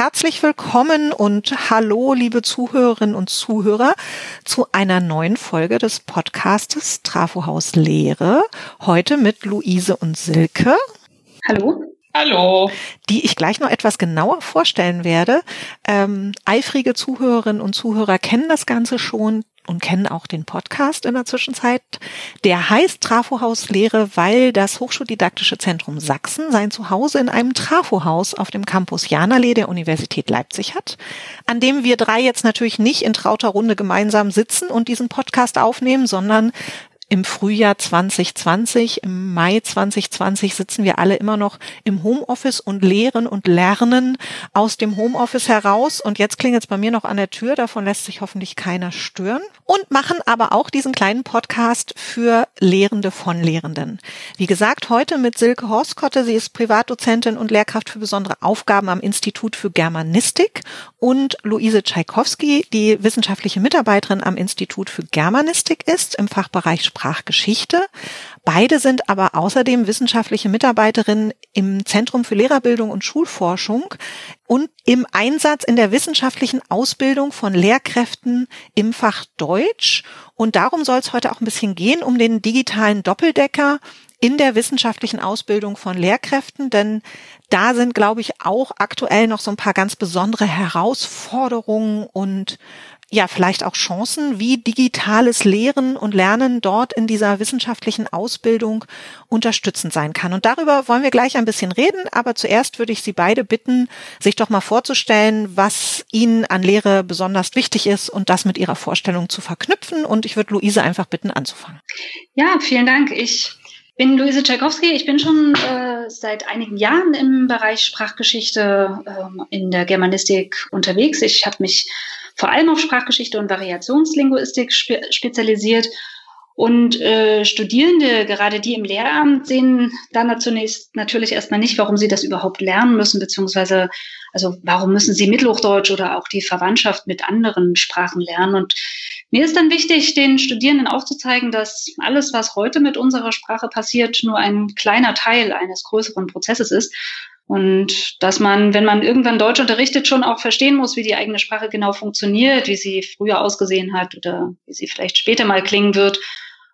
herzlich willkommen und hallo, liebe Zuhörerinnen und Zuhörer, zu einer neuen Folge des Podcastes Trafohaus Lehre. Heute mit Luise und Silke. Hallo. Hallo. Die ich gleich noch etwas genauer vorstellen werde. Ähm, eifrige Zuhörerinnen und Zuhörer kennen das Ganze schon und kennen auch den Podcast in der Zwischenzeit. Der heißt Trafohaus Lehre, weil das Hochschuldidaktische Zentrum Sachsen sein Zuhause in einem Trafohaus auf dem Campus Janalee der Universität Leipzig hat, an dem wir drei jetzt natürlich nicht in trauter Runde gemeinsam sitzen und diesen Podcast aufnehmen, sondern im Frühjahr 2020, im Mai 2020 sitzen wir alle immer noch im Homeoffice und lehren und lernen aus dem Homeoffice heraus. Und jetzt klingelt es bei mir noch an der Tür, davon lässt sich hoffentlich keiner stören. Und machen aber auch diesen kleinen Podcast für Lehrende von Lehrenden. Wie gesagt, heute mit Silke Horskotte. Sie ist Privatdozentin und Lehrkraft für besondere Aufgaben am Institut für Germanistik und Luise Tschaikowski, die wissenschaftliche Mitarbeiterin am Institut für Germanistik ist im Fachbereich Sprachgeschichte. Beide sind aber außerdem wissenschaftliche Mitarbeiterinnen im Zentrum für Lehrerbildung und Schulforschung und im Einsatz in der wissenschaftlichen Ausbildung von Lehrkräften im Fach Deutsch. Und darum soll es heute auch ein bisschen gehen, um den digitalen Doppeldecker in der wissenschaftlichen Ausbildung von Lehrkräften, denn da sind, glaube ich, auch aktuell noch so ein paar ganz besondere Herausforderungen und ja, vielleicht auch Chancen, wie digitales Lehren und Lernen dort in dieser wissenschaftlichen Ausbildung unterstützend sein kann. Und darüber wollen wir gleich ein bisschen reden, aber zuerst würde ich Sie beide bitten, sich doch mal vorzustellen, was Ihnen an Lehre besonders wichtig ist und das mit Ihrer Vorstellung zu verknüpfen. Und ich würde Luise einfach bitten, anzufangen. Ja, vielen Dank. Ich bin Luise Tchaikovsky. Ich bin schon äh, seit einigen Jahren im Bereich Sprachgeschichte äh, in der Germanistik unterwegs. Ich habe mich vor allem auf Sprachgeschichte und Variationslinguistik spe spezialisiert. Und äh, Studierende, gerade die im Lehramt, sehen dann zunächst natürlich erstmal nicht, warum sie das überhaupt lernen müssen, beziehungsweise also warum müssen sie Mittelhochdeutsch oder auch die Verwandtschaft mit anderen Sprachen lernen. Und mir ist dann wichtig, den Studierenden aufzuzeigen, dass alles, was heute mit unserer Sprache passiert, nur ein kleiner Teil eines größeren Prozesses ist. Und dass man, wenn man irgendwann Deutsch unterrichtet, schon auch verstehen muss, wie die eigene Sprache genau funktioniert, wie sie früher ausgesehen hat oder wie sie vielleicht später mal klingen wird.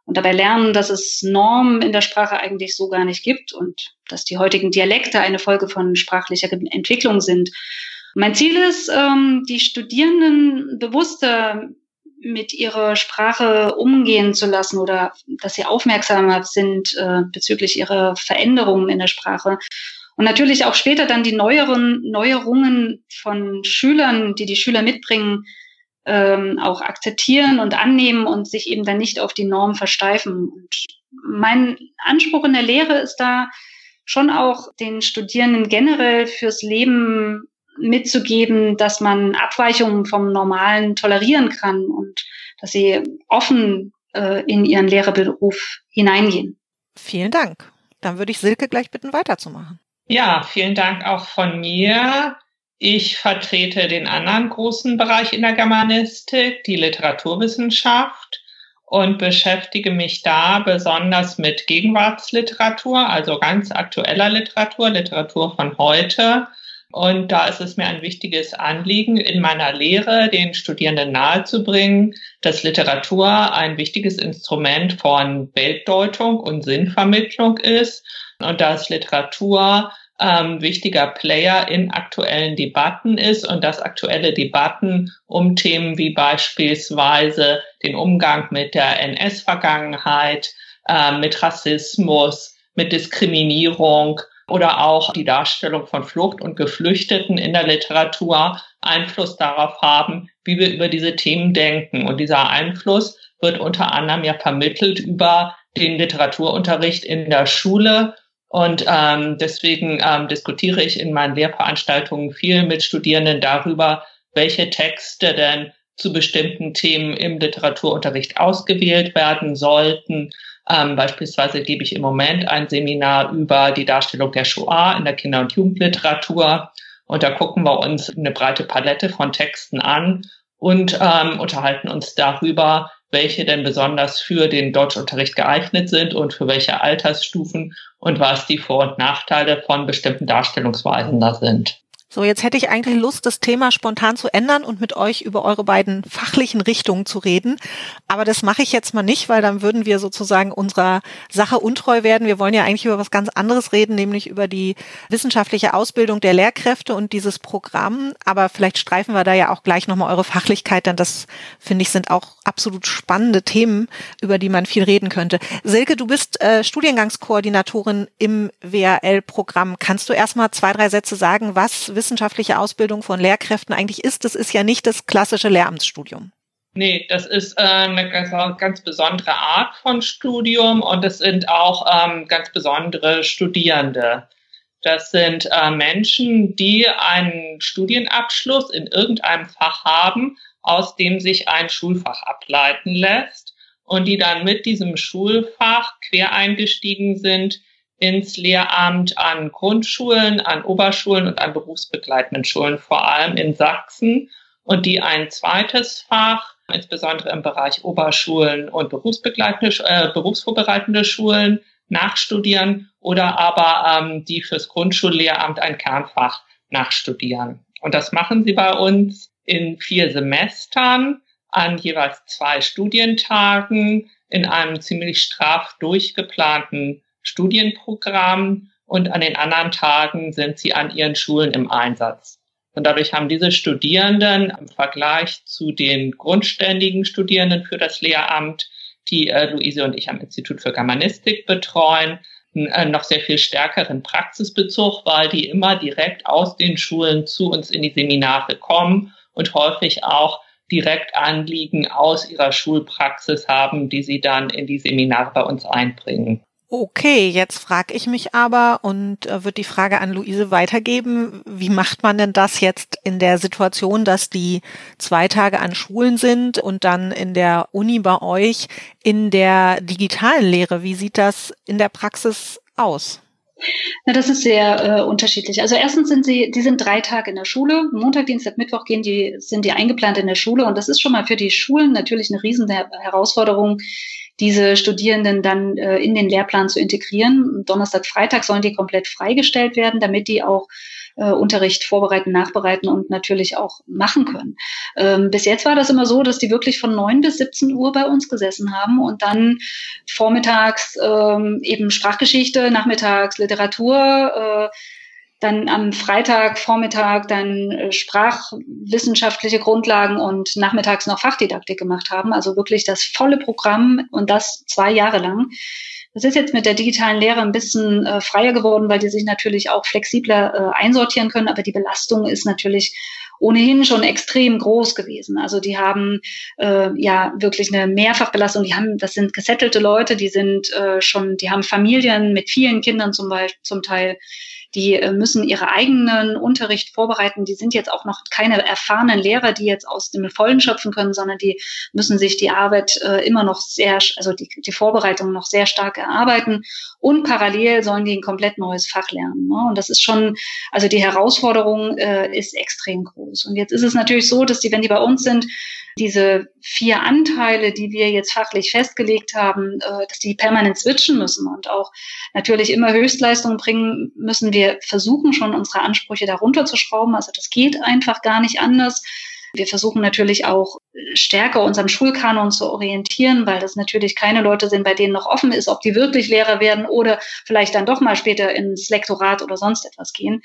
Und dabei lernen, dass es Normen in der Sprache eigentlich so gar nicht gibt und dass die heutigen Dialekte eine Folge von sprachlicher Entwicklung sind. Mein Ziel ist, ähm, die Studierenden bewusster mit ihrer Sprache umgehen zu lassen oder dass sie aufmerksamer sind äh, bezüglich ihrer Veränderungen in der Sprache. Und natürlich auch später dann die neueren Neuerungen von Schülern, die die Schüler mitbringen, ähm, auch akzeptieren und annehmen und sich eben dann nicht auf die Norm versteifen. Und mein Anspruch in der Lehre ist da schon auch den Studierenden generell fürs Leben mitzugeben, dass man Abweichungen vom Normalen tolerieren kann und dass sie offen äh, in ihren Lehrerberuf hineingehen. Vielen Dank. Dann würde ich Silke gleich bitten, weiterzumachen. Ja, vielen Dank auch von mir. Ich vertrete den anderen großen Bereich in der Germanistik, die Literaturwissenschaft und beschäftige mich da besonders mit Gegenwartsliteratur, also ganz aktueller Literatur, Literatur von heute und da ist es mir ein wichtiges Anliegen, in meiner Lehre den Studierenden nahezubringen, dass Literatur ein wichtiges Instrument von Weltdeutung und Sinnvermittlung ist und dass Literatur ähm, wichtiger Player in aktuellen Debatten ist und dass aktuelle Debatten um Themen wie beispielsweise den Umgang mit der NS-Vergangenheit, äh, mit Rassismus, mit Diskriminierung oder auch die Darstellung von Flucht und Geflüchteten in der Literatur Einfluss darauf haben, wie wir über diese Themen denken. Und dieser Einfluss wird unter anderem ja vermittelt über den Literaturunterricht in der Schule. Und ähm, deswegen ähm, diskutiere ich in meinen Lehrveranstaltungen viel mit Studierenden darüber, welche Texte denn zu bestimmten Themen im Literaturunterricht ausgewählt werden sollten ähm, beispielsweise gebe ich im Moment ein Seminar über die Darstellung der Shoah in der Kinder- und Jugendliteratur. Und da gucken wir uns eine breite Palette von Texten an und ähm, unterhalten uns darüber, welche denn besonders für den Deutschunterricht geeignet sind und für welche Altersstufen und was die Vor- und Nachteile von bestimmten Darstellungsweisen da sind. So, jetzt hätte ich eigentlich Lust, das Thema spontan zu ändern und mit euch über eure beiden fachlichen Richtungen zu reden. Aber das mache ich jetzt mal nicht, weil dann würden wir sozusagen unserer Sache untreu werden. Wir wollen ja eigentlich über was ganz anderes reden, nämlich über die wissenschaftliche Ausbildung der Lehrkräfte und dieses Programm. Aber vielleicht streifen wir da ja auch gleich nochmal eure Fachlichkeit, denn das finde ich sind auch absolut spannende Themen, über die man viel reden könnte. Silke, du bist äh, Studiengangskoordinatorin im WRL-Programm. Kannst du erstmal zwei, drei Sätze sagen, was wissenschaftliche Ausbildung von Lehrkräften eigentlich ist. Das ist ja nicht das klassische Lehramtsstudium. Nee, das ist äh, eine ganz, ganz, besondere Art von Studium und es sind auch ähm, ganz besondere Studierende. Das sind äh, Menschen, die einen Studienabschluss in irgendeinem Fach haben, aus dem sich ein Schulfach ableiten lässt und die dann mit diesem Schulfach quer eingestiegen sind ins Lehramt an Grundschulen, an Oberschulen und an berufsbegleitenden Schulen, vor allem in Sachsen, und die ein zweites Fach, insbesondere im Bereich Oberschulen und berufsbegleitende, äh, berufsvorbereitende Schulen, nachstudieren oder aber ähm, die fürs Grundschullehramt ein Kernfach nachstudieren. Und das machen sie bei uns in vier Semestern an jeweils zwei Studientagen in einem ziemlich straff durchgeplanten Studienprogramm und an den anderen Tagen sind sie an ihren Schulen im Einsatz. Und dadurch haben diese Studierenden im Vergleich zu den grundständigen Studierenden für das Lehramt, die äh, Luise und ich am Institut für Germanistik betreuen, äh, noch sehr viel stärkeren Praxisbezug, weil die immer direkt aus den Schulen zu uns in die Seminare kommen und häufig auch direkt Anliegen aus ihrer Schulpraxis haben, die sie dann in die Seminare bei uns einbringen. Okay, jetzt frage ich mich aber und äh, wird die Frage an Luise weitergeben, wie macht man denn das jetzt in der Situation, dass die zwei Tage an Schulen sind und dann in der Uni bei euch in der digitalen Lehre? Wie sieht das in der Praxis aus? Na, das ist sehr äh, unterschiedlich. Also erstens sind sie, die sind drei Tage in der Schule. Montag, Dienstag, Mittwoch gehen die, sind die eingeplant in der Schule und das ist schon mal für die Schulen natürlich eine riesen Herausforderung, diese Studierenden dann äh, in den Lehrplan zu integrieren. Donnerstag, Freitag sollen die komplett freigestellt werden, damit die auch äh, Unterricht vorbereiten, nachbereiten und natürlich auch machen können. Ähm, bis jetzt war das immer so, dass die wirklich von neun bis 17 Uhr bei uns gesessen haben und dann vormittags ähm, eben Sprachgeschichte, nachmittags Literatur, äh, dann am Freitag Vormittag dann äh, sprachwissenschaftliche Grundlagen und nachmittags noch Fachdidaktik gemacht haben. Also wirklich das volle Programm und das zwei Jahre lang. Das ist jetzt mit der digitalen Lehre ein bisschen äh, freier geworden, weil die sich natürlich auch flexibler äh, einsortieren können, aber die Belastung ist natürlich ohnehin schon extrem groß gewesen. Also die haben äh, ja wirklich eine Mehrfachbelastung. Die haben, das sind gesettelte Leute, die sind äh, schon, die haben Familien mit vielen Kindern zum Beispiel, zum Teil die äh, müssen ihre eigenen Unterricht vorbereiten. Die sind jetzt auch noch keine erfahrenen Lehrer, die jetzt aus dem Vollen schöpfen können, sondern die müssen sich die Arbeit äh, immer noch sehr, also die, die Vorbereitung noch sehr stark erarbeiten. Und parallel sollen die ein komplett neues Fach lernen. Ne? Und das ist schon, also die Herausforderung äh, ist extrem groß. Und jetzt ist es natürlich so, dass die, wenn die bei uns sind, diese vier Anteile, die wir jetzt fachlich festgelegt haben, dass die permanent switchen müssen und auch natürlich immer Höchstleistungen bringen, müssen wir versuchen, schon unsere Ansprüche darunter zu schrauben. Also das geht einfach gar nicht anders. Wir versuchen natürlich auch stärker unseren Schulkanon zu orientieren, weil das natürlich keine Leute sind, bei denen noch offen ist, ob die wirklich Lehrer werden oder vielleicht dann doch mal später ins Lektorat oder sonst etwas gehen.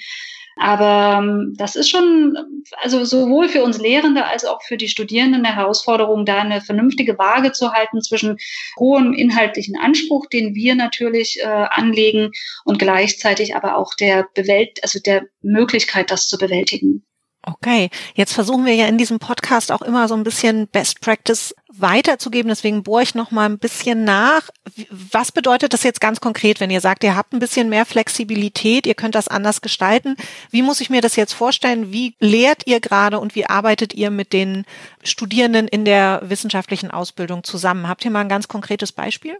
Aber ähm, das ist schon, also sowohl für uns Lehrende als auch für die Studierenden eine Herausforderung, da eine vernünftige Waage zu halten zwischen hohem inhaltlichen Anspruch, den wir natürlich äh, anlegen, und gleichzeitig aber auch der Bewält also der Möglichkeit, das zu bewältigen. Okay, jetzt versuchen wir ja in diesem Podcast auch immer so ein bisschen Best Practice weiterzugeben. Deswegen bohre ich noch mal ein bisschen nach. Was bedeutet das jetzt ganz konkret, wenn ihr sagt, ihr habt ein bisschen mehr Flexibilität, ihr könnt das anders gestalten? Wie muss ich mir das jetzt vorstellen? Wie lehrt ihr gerade und wie arbeitet ihr mit den Studierenden in der wissenschaftlichen Ausbildung zusammen? Habt ihr mal ein ganz konkretes Beispiel?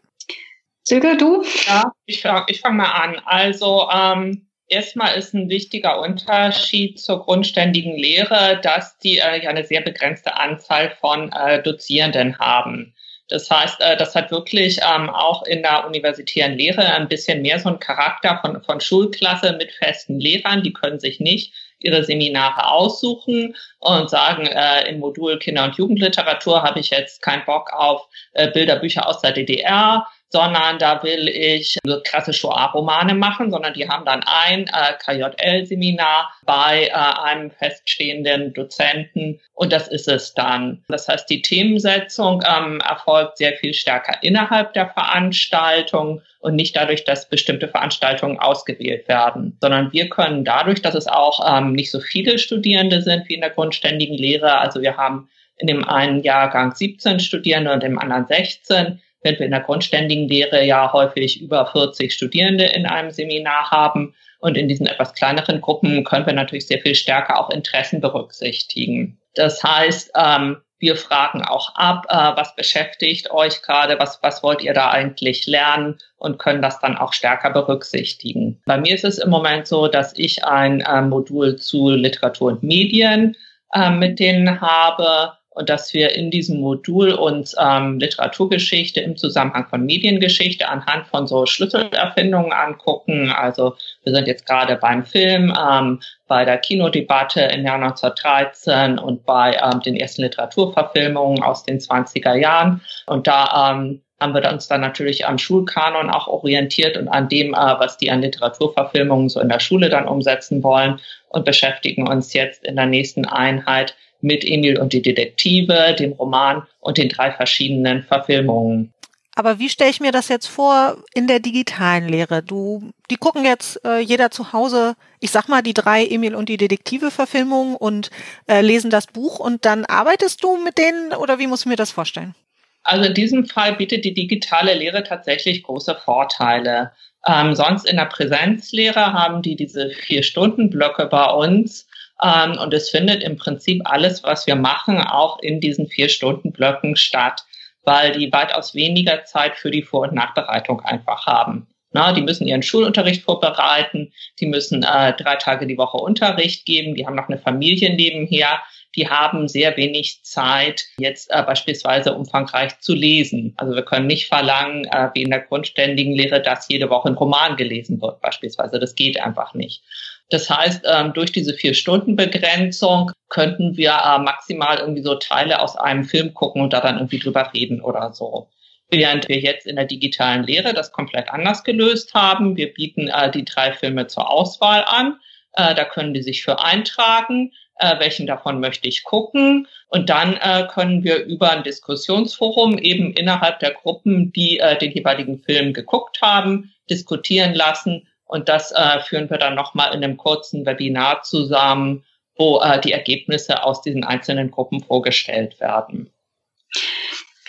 Silke, du? Ja, ich, ich fange mal an. Also ähm, Erstmal ist ein wichtiger Unterschied zur grundständigen Lehre, dass die äh, ja eine sehr begrenzte Anzahl von äh, Dozierenden haben. Das heißt, äh, das hat wirklich ähm, auch in der universitären Lehre ein bisschen mehr so einen Charakter von, von Schulklasse mit festen Lehrern. Die können sich nicht ihre Seminare aussuchen und sagen, äh, im Modul Kinder- und Jugendliteratur habe ich jetzt keinen Bock auf äh, Bilderbücher aus der DDR, sondern da will ich so krasse Shoah-Romane machen, sondern die haben dann ein äh, KJL-Seminar bei äh, einem feststehenden Dozenten und das ist es dann. Das heißt, die Themensetzung ähm, erfolgt sehr viel stärker innerhalb der Veranstaltung und nicht dadurch, dass bestimmte Veranstaltungen ausgewählt werden, sondern wir können dadurch, dass es auch ähm, nicht so viele Studierende sind wie in der grundständigen Lehre, also wir haben in dem einen Jahrgang 17 Studierende und im anderen 16, während wir in der grundständigen Lehre ja häufig über 40 Studierende in einem Seminar haben. Und in diesen etwas kleineren Gruppen können wir natürlich sehr viel stärker auch Interessen berücksichtigen. Das heißt, ähm, wir fragen auch ab, äh, was beschäftigt euch gerade, was, was wollt ihr da eigentlich lernen und können das dann auch stärker berücksichtigen. Bei mir ist es im Moment so, dass ich ein äh, Modul zu Literatur und Medien äh, mit denen habe und dass wir in diesem Modul uns ähm, Literaturgeschichte im Zusammenhang von Mediengeschichte anhand von so Schlüsselerfindungen angucken. Also wir sind jetzt gerade beim Film, ähm, bei der Kinodebatte im Jahr 1913 und bei ähm, den ersten Literaturverfilmungen aus den 20er Jahren. Und da ähm, haben wir uns dann natürlich am Schulkanon auch orientiert und an dem, äh, was die an Literaturverfilmungen so in der Schule dann umsetzen wollen und beschäftigen uns jetzt in der nächsten Einheit mit Emil und die Detektive, dem Roman und den drei verschiedenen Verfilmungen. Aber wie stelle ich mir das jetzt vor in der digitalen Lehre? Du, die gucken jetzt äh, jeder zu Hause, ich sag mal, die drei Emil und die Detektive-Verfilmungen und äh, lesen das Buch und dann arbeitest du mit denen oder wie muss ich mir das vorstellen? Also in diesem Fall bietet die digitale Lehre tatsächlich große Vorteile. Ähm, sonst in der Präsenzlehre haben die diese vier Stunden Blöcke bei uns ähm, und es findet im Prinzip alles, was wir machen, auch in diesen vier Stunden Blöcken statt, weil die weitaus weniger Zeit für die Vor- und Nachbereitung einfach haben. Na, die müssen ihren Schulunterricht vorbereiten, die müssen äh, drei Tage die Woche Unterricht geben, die haben noch eine Familie nebenher, die haben sehr wenig Zeit, jetzt äh, beispielsweise umfangreich zu lesen. Also wir können nicht verlangen, äh, wie in der grundständigen Lehre, dass jede Woche ein Roman gelesen wird, beispielsweise. Das geht einfach nicht. Das heißt, ähm, durch diese Vier-Stunden-Begrenzung könnten wir äh, maximal irgendwie so Teile aus einem Film gucken und da dann irgendwie drüber reden oder so. Während wir jetzt in der digitalen Lehre das komplett anders gelöst haben. Wir bieten äh, die drei Filme zur Auswahl an. Äh, da können die sich für eintragen. Welchen davon möchte ich gucken? Und dann können wir über ein Diskussionsforum eben innerhalb der Gruppen, die den jeweiligen Film geguckt haben, diskutieren lassen und das äh, führen wir dann nochmal in einem kurzen Webinar zusammen, wo äh, die Ergebnisse aus diesen einzelnen Gruppen vorgestellt werden.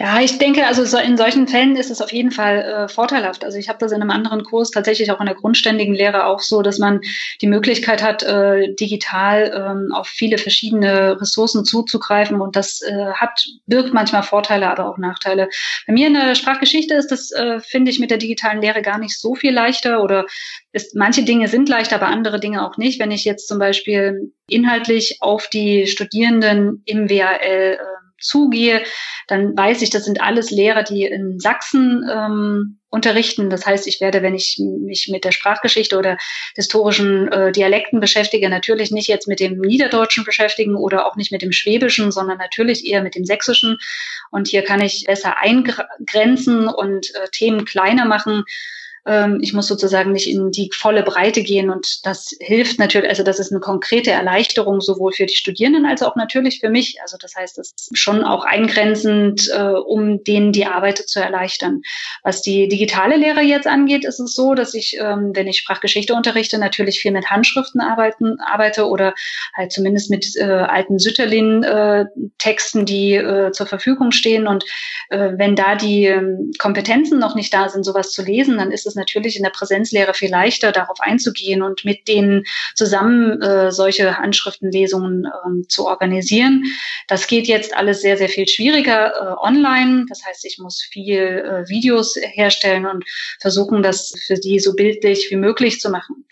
Ja, ich denke, also so in solchen Fällen ist es auf jeden Fall äh, vorteilhaft. Also ich habe das in einem anderen Kurs tatsächlich auch in der grundständigen Lehre auch so, dass man die Möglichkeit hat, äh, digital ähm, auf viele verschiedene Ressourcen zuzugreifen und das äh, hat birgt manchmal Vorteile, aber auch Nachteile. Bei mir in der Sprachgeschichte ist das, äh, finde ich, mit der digitalen Lehre gar nicht so viel leichter oder ist, manche Dinge sind leichter, aber andere Dinge auch nicht. Wenn ich jetzt zum Beispiel inhaltlich auf die Studierenden im WAL äh, zugehe, dann weiß ich, das sind alles Lehrer, die in Sachsen ähm, unterrichten. Das heißt, ich werde, wenn ich mich mit der Sprachgeschichte oder historischen äh, Dialekten beschäftige, natürlich nicht jetzt mit dem Niederdeutschen beschäftigen oder auch nicht mit dem Schwäbischen, sondern natürlich eher mit dem Sächsischen. Und hier kann ich besser eingrenzen und äh, Themen kleiner machen ich muss sozusagen nicht in die volle Breite gehen und das hilft natürlich, also das ist eine konkrete Erleichterung sowohl für die Studierenden als auch natürlich für mich. Also das heißt, das ist schon auch eingrenzend, äh, um denen die Arbeit zu erleichtern. Was die digitale Lehre jetzt angeht, ist es so, dass ich, ähm, wenn ich Sprachgeschichte unterrichte, natürlich viel mit Handschriften arbeiten, arbeite oder halt zumindest mit äh, alten Sütterlin-Texten, äh, die zur Verfügung stehen. Und wenn da die äh, Kompetenzen noch nicht da sind, sowas zu lesen, dann ist es es natürlich in der Präsenzlehre viel leichter, darauf einzugehen und mit denen zusammen äh, solche Handschriftenlesungen äh, zu organisieren. Das geht jetzt alles sehr, sehr viel schwieriger äh, online. Das heißt, ich muss viel äh, Videos herstellen und versuchen, das für die so bildlich wie möglich zu machen.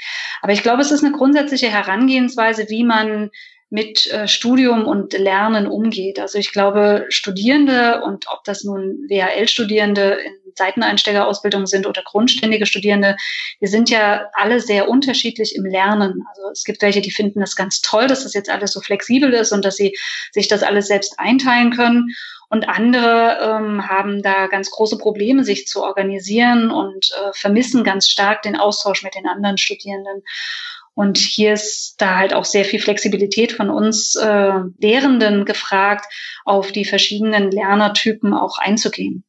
Aber ich glaube, es ist eine grundsätzliche Herangehensweise, wie man mit äh, Studium und Lernen umgeht. Also ich glaube, Studierende und ob das nun WHL-Studierende in Seiteneinsteigerausbildung sind oder grundständige Studierende, wir sind ja alle sehr unterschiedlich im Lernen. Also es gibt welche, die finden das ganz toll, dass das jetzt alles so flexibel ist und dass sie sich das alles selbst einteilen können. Und andere ähm, haben da ganz große Probleme, sich zu organisieren und äh, vermissen ganz stark den Austausch mit den anderen Studierenden. Und hier ist da halt auch sehr viel Flexibilität von uns äh, Lehrenden gefragt, auf die verschiedenen Lernertypen auch einzugehen.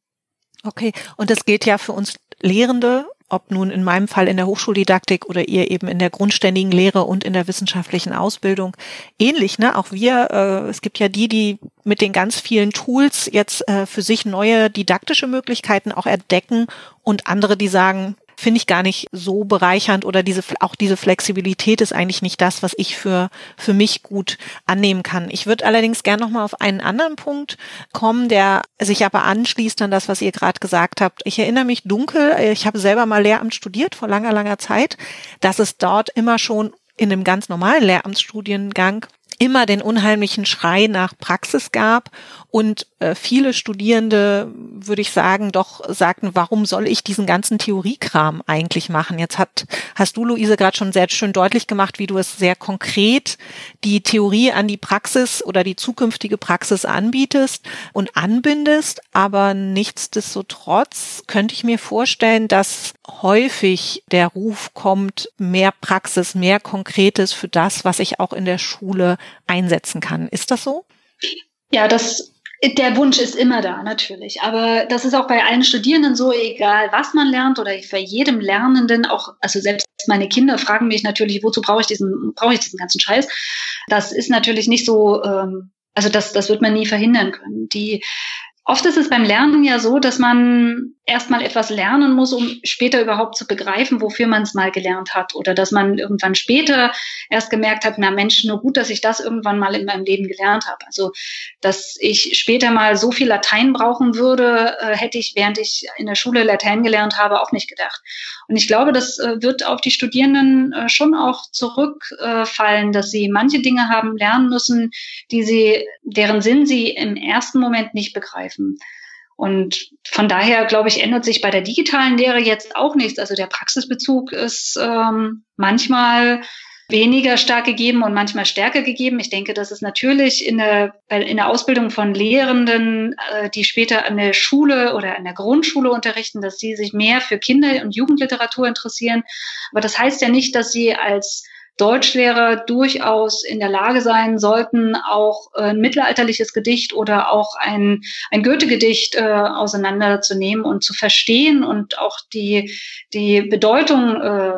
Okay, und das gilt ja für uns Lehrende, ob nun in meinem Fall in der Hochschuldidaktik oder ihr eben in der grundständigen Lehre und in der wissenschaftlichen Ausbildung ähnlich. Ne? Auch wir, äh, es gibt ja die, die mit den ganz vielen Tools jetzt äh, für sich neue didaktische Möglichkeiten auch entdecken und andere, die sagen, finde ich gar nicht so bereichernd oder diese, auch diese Flexibilität ist eigentlich nicht das, was ich für, für mich gut annehmen kann. Ich würde allerdings gerne nochmal auf einen anderen Punkt kommen, der sich aber anschließt an das, was ihr gerade gesagt habt. Ich erinnere mich dunkel, ich habe selber mal Lehramt studiert vor langer, langer Zeit, dass es dort immer schon in einem ganz normalen Lehramtsstudiengang immer den unheimlichen Schrei nach Praxis gab und äh, viele Studierende, würde ich sagen, doch sagten, warum soll ich diesen ganzen Theoriekram eigentlich machen? Jetzt hat, hast du, Luise, gerade schon sehr schön deutlich gemacht, wie du es sehr konkret die Theorie an die Praxis oder die zukünftige Praxis anbietest und anbindest. Aber nichtsdestotrotz könnte ich mir vorstellen, dass häufig der Ruf kommt, mehr Praxis, mehr Konkretes für das, was ich auch in der Schule einsetzen kann. Ist das so? Ja, das der Wunsch ist immer da, natürlich. Aber das ist auch bei allen Studierenden so, egal was man lernt oder bei jedem Lernenden auch, also selbst meine Kinder fragen mich natürlich, wozu brauche ich diesen, brauche ich diesen ganzen Scheiß? Das ist natürlich nicht so, ähm, also das, das wird man nie verhindern können. Die Oft ist es beim Lernen ja so, dass man erstmal etwas lernen muss, um später überhaupt zu begreifen, wofür man es mal gelernt hat. Oder dass man irgendwann später erst gemerkt hat, na Mensch, nur gut, dass ich das irgendwann mal in meinem Leben gelernt habe. Also, dass ich später mal so viel Latein brauchen würde, äh, hätte ich, während ich in der Schule Latein gelernt habe, auch nicht gedacht. Und ich glaube, das äh, wird auf die Studierenden äh, schon auch zurückfallen, dass sie manche Dinge haben lernen müssen, die sie, deren Sinn sie im ersten Moment nicht begreifen greifen. Und von daher, glaube ich, ändert sich bei der digitalen Lehre jetzt auch nichts. Also der Praxisbezug ist ähm, manchmal weniger stark gegeben und manchmal stärker gegeben. Ich denke, dass es natürlich in der, in der Ausbildung von Lehrenden, äh, die später an der Schule oder an der Grundschule unterrichten, dass sie sich mehr für Kinder- und Jugendliteratur interessieren. Aber das heißt ja nicht, dass sie als Deutschlehrer durchaus in der Lage sein sollten, auch ein mittelalterliches Gedicht oder auch ein, ein Goethe-Gedicht äh, auseinanderzunehmen und zu verstehen und auch die, die Bedeutung äh,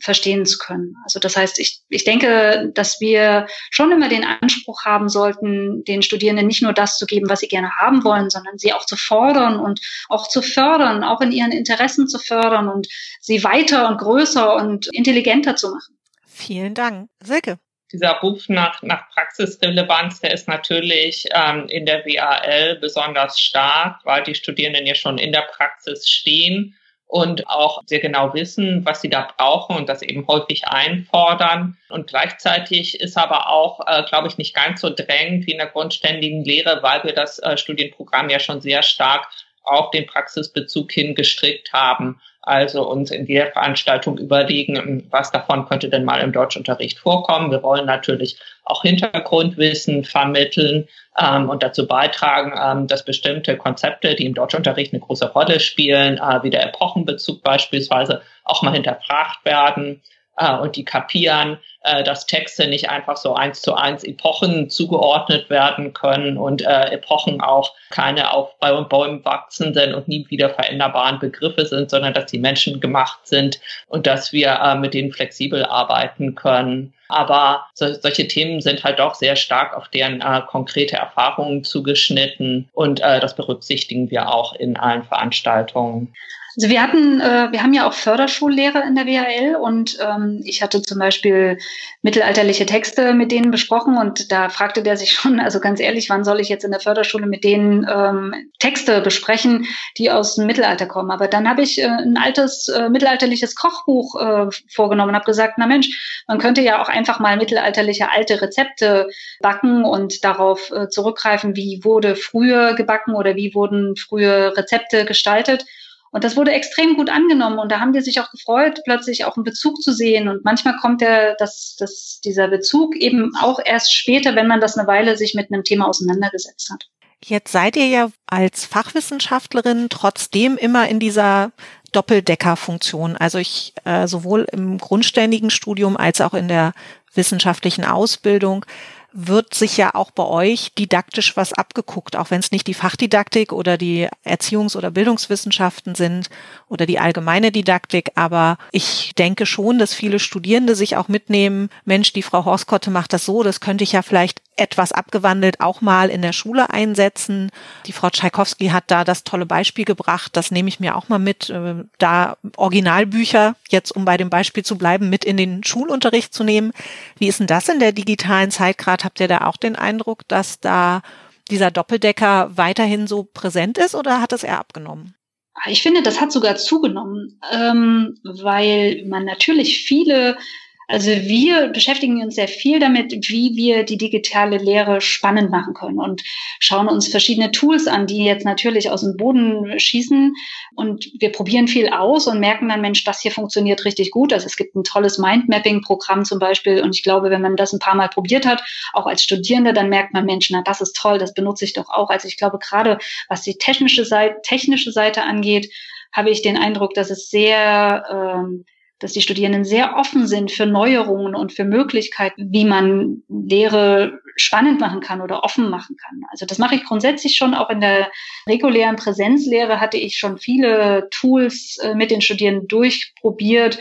verstehen zu können. Also das heißt, ich, ich denke, dass wir schon immer den Anspruch haben sollten, den Studierenden nicht nur das zu geben, was sie gerne haben wollen, sondern sie auch zu fordern und auch zu fördern, auch in ihren Interessen zu fördern und sie weiter und größer und intelligenter zu machen. Vielen Dank. Silke. Dieser Ruf nach, nach Praxisrelevanz, der ist natürlich ähm, in der WAL besonders stark, weil die Studierenden ja schon in der Praxis stehen und auch sehr genau wissen, was sie da brauchen und das eben häufig einfordern. Und gleichzeitig ist aber auch, äh, glaube ich, nicht ganz so drängend wie in der grundständigen Lehre, weil wir das äh, Studienprogramm ja schon sehr stark auf den Praxisbezug hin gestrickt haben also uns in jeder Veranstaltung überlegen, was davon könnte denn mal im Deutschunterricht vorkommen. Wir wollen natürlich auch Hintergrundwissen vermitteln ähm, und dazu beitragen, ähm, dass bestimmte Konzepte, die im Deutschunterricht eine große Rolle spielen, äh, wie der Epochenbezug beispielsweise, auch mal hinterfragt werden äh, und die kapieren, äh, dass Texte nicht einfach so eins zu eins Epochen zugeordnet werden können und äh, Epochen auch keine auf Bäumen wachsenden und nie wieder veränderbaren Begriffe sind, sondern dass die Menschen gemacht sind und dass wir äh, mit denen flexibel arbeiten können. Aber so, solche Themen sind halt doch sehr stark auf deren äh, konkrete Erfahrungen zugeschnitten und äh, das berücksichtigen wir auch in allen Veranstaltungen. Also wir hatten, äh, wir haben ja auch Förderschullehrer in der WHL und ähm, ich hatte zum Beispiel mittelalterliche Texte mit denen besprochen und da fragte der sich schon, also ganz ehrlich, wann soll ich jetzt in der Förderschule mit denen ähm, Texte besprechen, die aus dem Mittelalter kommen? Aber dann habe ich äh, ein altes äh, mittelalterliches Kochbuch äh, vorgenommen und habe gesagt, na Mensch, man könnte ja auch einfach mal mittelalterliche alte Rezepte backen und darauf äh, zurückgreifen, wie wurde früher gebacken oder wie wurden frühe Rezepte gestaltet. Und das wurde extrem gut angenommen und da haben die sich auch gefreut, plötzlich auch einen Bezug zu sehen. Und manchmal kommt der, das, das, dieser Bezug eben auch erst später, wenn man das eine Weile sich mit einem Thema auseinandergesetzt hat. Jetzt seid ihr ja als Fachwissenschaftlerin trotzdem immer in dieser Doppeldeckerfunktion. Also ich äh, sowohl im grundständigen Studium als auch in der wissenschaftlichen Ausbildung wird sich ja auch bei euch didaktisch was abgeguckt, auch wenn es nicht die Fachdidaktik oder die Erziehungs- oder Bildungswissenschaften sind oder die allgemeine Didaktik. Aber ich denke schon, dass viele Studierende sich auch mitnehmen, Mensch, die Frau Horskotte macht das so, das könnte ich ja vielleicht etwas abgewandelt auch mal in der Schule einsetzen. Die Frau Tschaikowski hat da das tolle Beispiel gebracht. Das nehme ich mir auch mal mit, äh, da Originalbücher, jetzt um bei dem Beispiel zu bleiben, mit in den Schulunterricht zu nehmen. Wie ist denn das in der digitalen Zeit gerade? Habt ihr da auch den Eindruck, dass da dieser Doppeldecker weiterhin so präsent ist oder hat es eher abgenommen? Ich finde, das hat sogar zugenommen, ähm, weil man natürlich viele also wir beschäftigen uns sehr viel damit, wie wir die digitale Lehre spannend machen können und schauen uns verschiedene Tools an, die jetzt natürlich aus dem Boden schießen. Und wir probieren viel aus und merken dann, Mensch, das hier funktioniert richtig gut. Also es gibt ein tolles Mindmapping-Programm zum Beispiel. Und ich glaube, wenn man das ein paar Mal probiert hat, auch als Studierende, dann merkt man, Mensch, na, das ist toll, das benutze ich doch auch. Also ich glaube, gerade was die technische Seite, technische Seite angeht, habe ich den Eindruck, dass es sehr ähm, dass die Studierenden sehr offen sind für Neuerungen und für Möglichkeiten, wie man Lehre spannend machen kann oder offen machen kann. Also das mache ich grundsätzlich schon. Auch in der regulären Präsenzlehre hatte ich schon viele Tools äh, mit den Studierenden durchprobiert,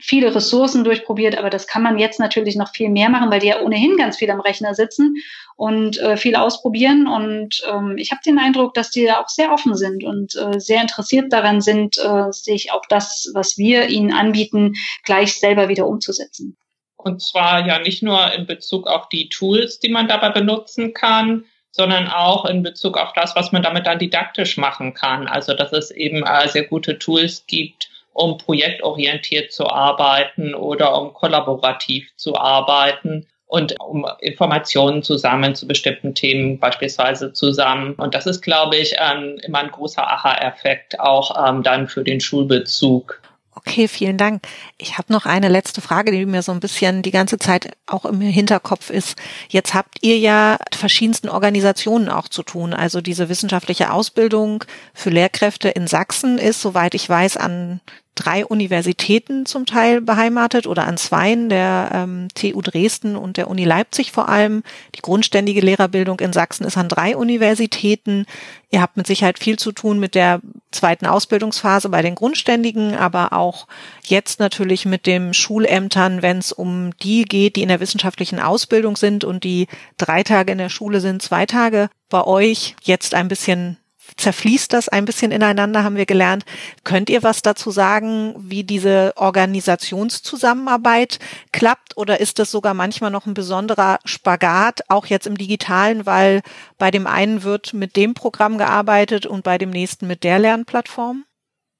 viele Ressourcen durchprobiert, aber das kann man jetzt natürlich noch viel mehr machen, weil die ja ohnehin ganz viel am Rechner sitzen und äh, viel ausprobieren. Und ähm, ich habe den Eindruck, dass die da auch sehr offen sind und äh, sehr interessiert daran sind, äh, sich auch das, was wir ihnen anbieten, gleich selber wieder umzusetzen. Und zwar ja nicht nur in Bezug auf die Tools, die man dabei benutzen kann, sondern auch in Bezug auf das, was man damit dann didaktisch machen kann. Also dass es eben äh, sehr gute Tools gibt, um projektorientiert zu arbeiten oder um kollaborativ zu arbeiten und um Informationen zusammen zu bestimmten Themen beispielsweise zusammen. Und das ist, glaube ich, ähm, immer ein großer Aha-Effekt auch ähm, dann für den Schulbezug. Okay, vielen Dank. Ich habe noch eine letzte Frage, die mir so ein bisschen die ganze Zeit auch im Hinterkopf ist. Jetzt habt ihr ja verschiedensten Organisationen auch zu tun. Also diese wissenschaftliche Ausbildung für Lehrkräfte in Sachsen ist, soweit ich weiß, an drei Universitäten zum Teil beheimatet oder an zweien, der ähm, TU Dresden und der Uni Leipzig vor allem. Die grundständige Lehrerbildung in Sachsen ist an drei Universitäten. Ihr habt mit Sicherheit viel zu tun mit der zweiten Ausbildungsphase bei den Grundständigen, aber auch jetzt natürlich mit den Schulämtern, wenn es um die geht, die in der wissenschaftlichen Ausbildung sind und die drei Tage in der Schule sind, zwei Tage bei euch jetzt ein bisschen zerfließt das ein bisschen ineinander, haben wir gelernt. Könnt ihr was dazu sagen, wie diese Organisationszusammenarbeit klappt oder ist das sogar manchmal noch ein besonderer Spagat, auch jetzt im digitalen, weil bei dem einen wird mit dem Programm gearbeitet und bei dem nächsten mit der Lernplattform?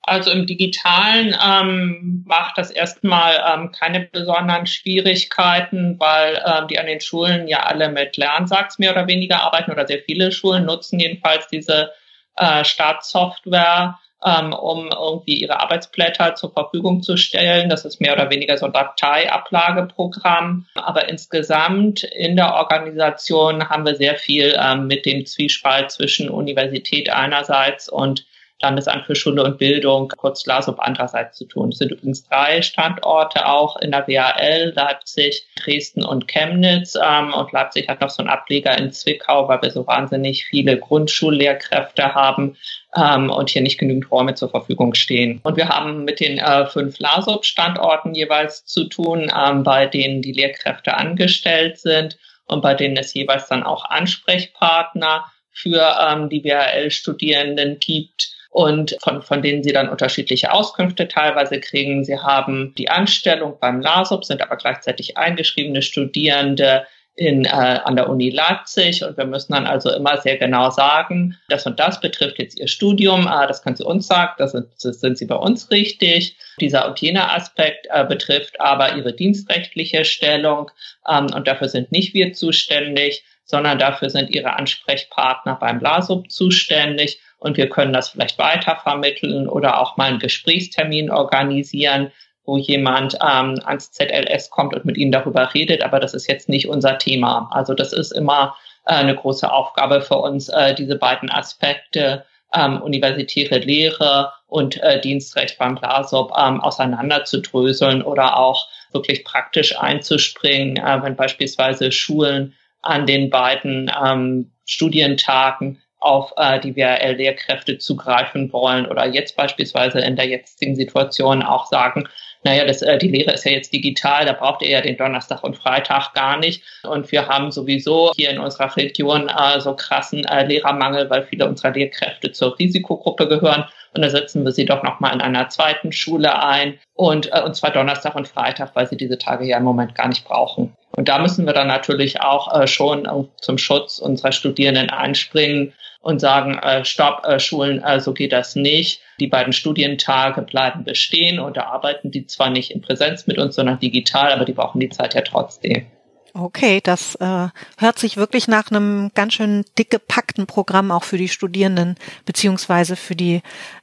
Also im Digitalen ähm, macht das erstmal ähm, keine besonderen Schwierigkeiten, weil ähm, die an den Schulen ja alle mit Lernsachs mehr oder weniger arbeiten oder sehr viele Schulen nutzen jedenfalls diese äh, Startsoftware, ähm, um irgendwie ihre Arbeitsblätter zur Verfügung zu stellen. Das ist mehr oder weniger so ein Dateiablageprogramm. Aber insgesamt in der Organisation haben wir sehr viel ähm, mit dem Zwiespalt zwischen Universität einerseits und Landesamt für Schule und Bildung, kurz LASUB andererseits zu tun. Es sind übrigens drei Standorte auch in der WAL, Leipzig, Dresden und Chemnitz. Ähm, und Leipzig hat noch so einen Ableger in Zwickau, weil wir so wahnsinnig viele Grundschullehrkräfte haben ähm, und hier nicht genügend Räume zur Verfügung stehen. Und wir haben mit den äh, fünf LASUB-Standorten jeweils zu tun, ähm, bei denen die Lehrkräfte angestellt sind und bei denen es jeweils dann auch Ansprechpartner für die WHL-Studierenden gibt und von, von denen sie dann unterschiedliche Auskünfte teilweise kriegen. Sie haben die Anstellung beim LASUB, sind aber gleichzeitig eingeschriebene Studierende in, äh, an der Uni Leipzig und wir müssen dann also immer sehr genau sagen, das und das betrifft jetzt Ihr Studium, äh, das können Sie uns sagen, das sind, das sind Sie bei uns richtig. Dieser und jener Aspekt äh, betrifft aber Ihre dienstrechtliche Stellung ähm, und dafür sind nicht wir zuständig, sondern dafür sind Ihre Ansprechpartner beim LASUB zuständig und wir können das vielleicht weitervermitteln oder auch mal einen Gesprächstermin organisieren, wo jemand ähm, ans ZLS kommt und mit ihnen darüber redet, aber das ist jetzt nicht unser Thema. Also das ist immer äh, eine große Aufgabe für uns, äh, diese beiden Aspekte ähm, universitäre Lehre und äh, Dienstrecht beim BLASOB ähm, auseinanderzudröseln oder auch wirklich praktisch einzuspringen, äh, wenn beispielsweise Schulen an den beiden ähm, Studientagen auf äh, die WRL-Lehrkräfte zugreifen wollen oder jetzt beispielsweise in der jetzigen Situation auch sagen, naja, das, äh, die Lehre ist ja jetzt digital, da braucht ihr ja den Donnerstag und Freitag gar nicht. Und wir haben sowieso hier in unserer Region äh, so krassen äh, Lehrermangel, weil viele unserer Lehrkräfte zur Risikogruppe gehören. Und da setzen wir sie doch nochmal in einer zweiten Schule ein. Und, äh, und zwar Donnerstag und Freitag, weil sie diese Tage ja im Moment gar nicht brauchen. Und da müssen wir dann natürlich auch äh, schon äh, zum Schutz unserer Studierenden einspringen und sagen, äh, stopp, äh, Schulen, äh, so geht das nicht. Die beiden Studientage bleiben bestehen und da arbeiten die zwar nicht in Präsenz mit uns, sondern digital, aber die brauchen die Zeit ja trotzdem. Okay, das äh, hört sich wirklich nach einem ganz schön dick gepackten Programm auch für die Studierenden beziehungsweise für die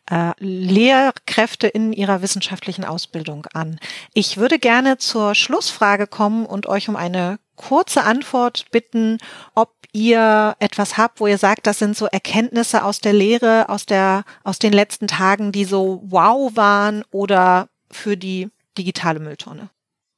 äh, Lehrkräfte in ihrer wissenschaftlichen Ausbildung an. Ich würde gerne zur Schlussfrage kommen und euch um eine kurze Antwort bitten, ob ihr etwas habt, wo ihr sagt, das sind so Erkenntnisse aus der Lehre, aus der, aus den letzten Tagen, die so wow waren oder für die digitale Mülltonne?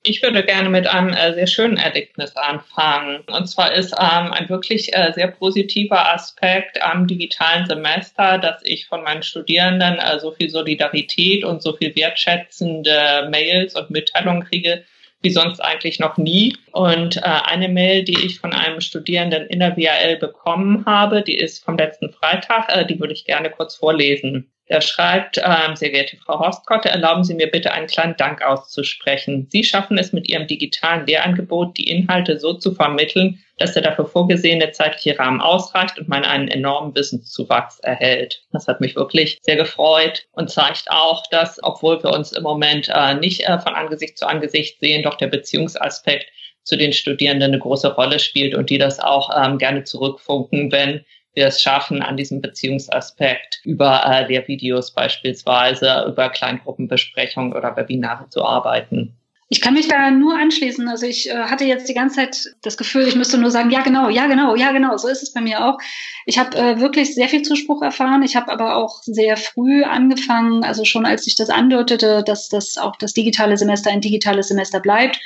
Ich würde gerne mit einem äh, sehr schönen Erlebnis anfangen. Und zwar ist ähm, ein wirklich äh, sehr positiver Aspekt am digitalen Semester, dass ich von meinen Studierenden äh, so viel Solidarität und so viel wertschätzende Mails und Mitteilungen kriege, wie sonst eigentlich noch nie. Und äh, eine Mail, die ich von einem Studierenden in der BAL bekommen habe, die ist vom letzten Freitag, äh, die würde ich gerne kurz vorlesen. Er schreibt, ähm, sehr geehrte Frau Horstkotte, erlauben Sie mir bitte einen kleinen Dank auszusprechen. Sie schaffen es mit Ihrem digitalen Lehrangebot, die Inhalte so zu vermitteln, dass der dafür vorgesehene zeitliche Rahmen ausreicht und man einen enormen Wissenszuwachs erhält. Das hat mich wirklich sehr gefreut und zeigt auch, dass, obwohl wir uns im Moment äh, nicht äh, von Angesicht zu Angesicht sehen, doch der Beziehungsaspekt zu den Studierenden eine große Rolle spielt und die das auch ähm, gerne zurückfunken, wenn wir es schaffen, an diesem Beziehungsaspekt über äh, Lehrvideos beispielsweise, über Kleingruppenbesprechungen oder Webinare zu arbeiten. Ich kann mich da nur anschließen. Also ich äh, hatte jetzt die ganze Zeit das Gefühl, ich müsste nur sagen, ja genau, ja genau, ja genau. So ist es bei mir auch. Ich habe äh, wirklich sehr viel Zuspruch erfahren. Ich habe aber auch sehr früh angefangen, also schon als ich das andeutete, dass das auch das digitale Semester ein digitales Semester bleibt,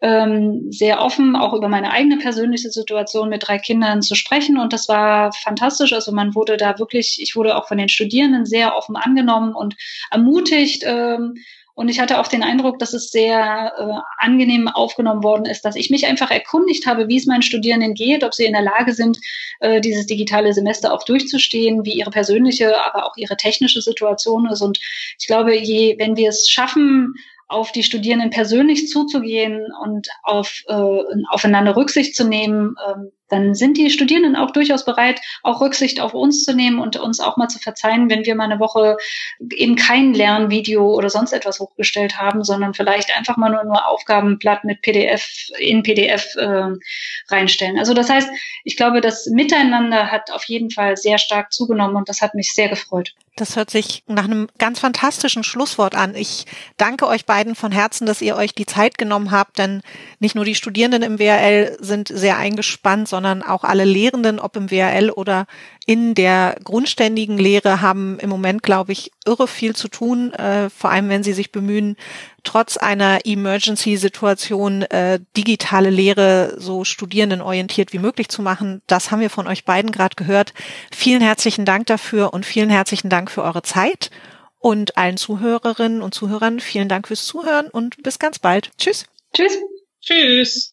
ähm, sehr offen, auch über meine eigene persönliche Situation mit drei Kindern zu sprechen. Und das war fantastisch. Also man wurde da wirklich, ich wurde auch von den Studierenden sehr offen angenommen und ermutigt. Ähm, und ich hatte auch den Eindruck, dass es sehr äh, angenehm aufgenommen worden ist, dass ich mich einfach erkundigt habe, wie es meinen Studierenden geht, ob sie in der Lage sind, äh, dieses digitale Semester auch durchzustehen, wie ihre persönliche, aber auch ihre technische Situation ist. Und ich glaube, je, wenn wir es schaffen, auf die Studierenden persönlich zuzugehen und auf, äh, aufeinander Rücksicht zu nehmen, ähm, dann sind die Studierenden auch durchaus bereit, auch Rücksicht auf uns zu nehmen und uns auch mal zu verzeihen, wenn wir mal eine Woche eben kein Lernvideo oder sonst etwas hochgestellt haben, sondern vielleicht einfach mal nur, nur Aufgabenblatt mit PDF in PDF äh, reinstellen. Also das heißt, ich glaube, das Miteinander hat auf jeden Fall sehr stark zugenommen und das hat mich sehr gefreut. Das hört sich nach einem ganz fantastischen Schlusswort an. Ich danke euch beiden von Herzen, dass ihr euch die Zeit genommen habt, denn nicht nur die Studierenden im WRL sind sehr eingespannt, sondern auch alle Lehrenden, ob im WRL oder in der grundständigen Lehre, haben im Moment, glaube ich, irre viel zu tun, äh, vor allem wenn sie sich bemühen, trotz einer Emergency-Situation äh, digitale Lehre so studierendenorientiert wie möglich zu machen. Das haben wir von euch beiden gerade gehört. Vielen herzlichen Dank dafür und vielen herzlichen Dank für eure Zeit. Und allen Zuhörerinnen und Zuhörern vielen Dank fürs Zuhören und bis ganz bald. Tschüss. Tschüss. Tschüss.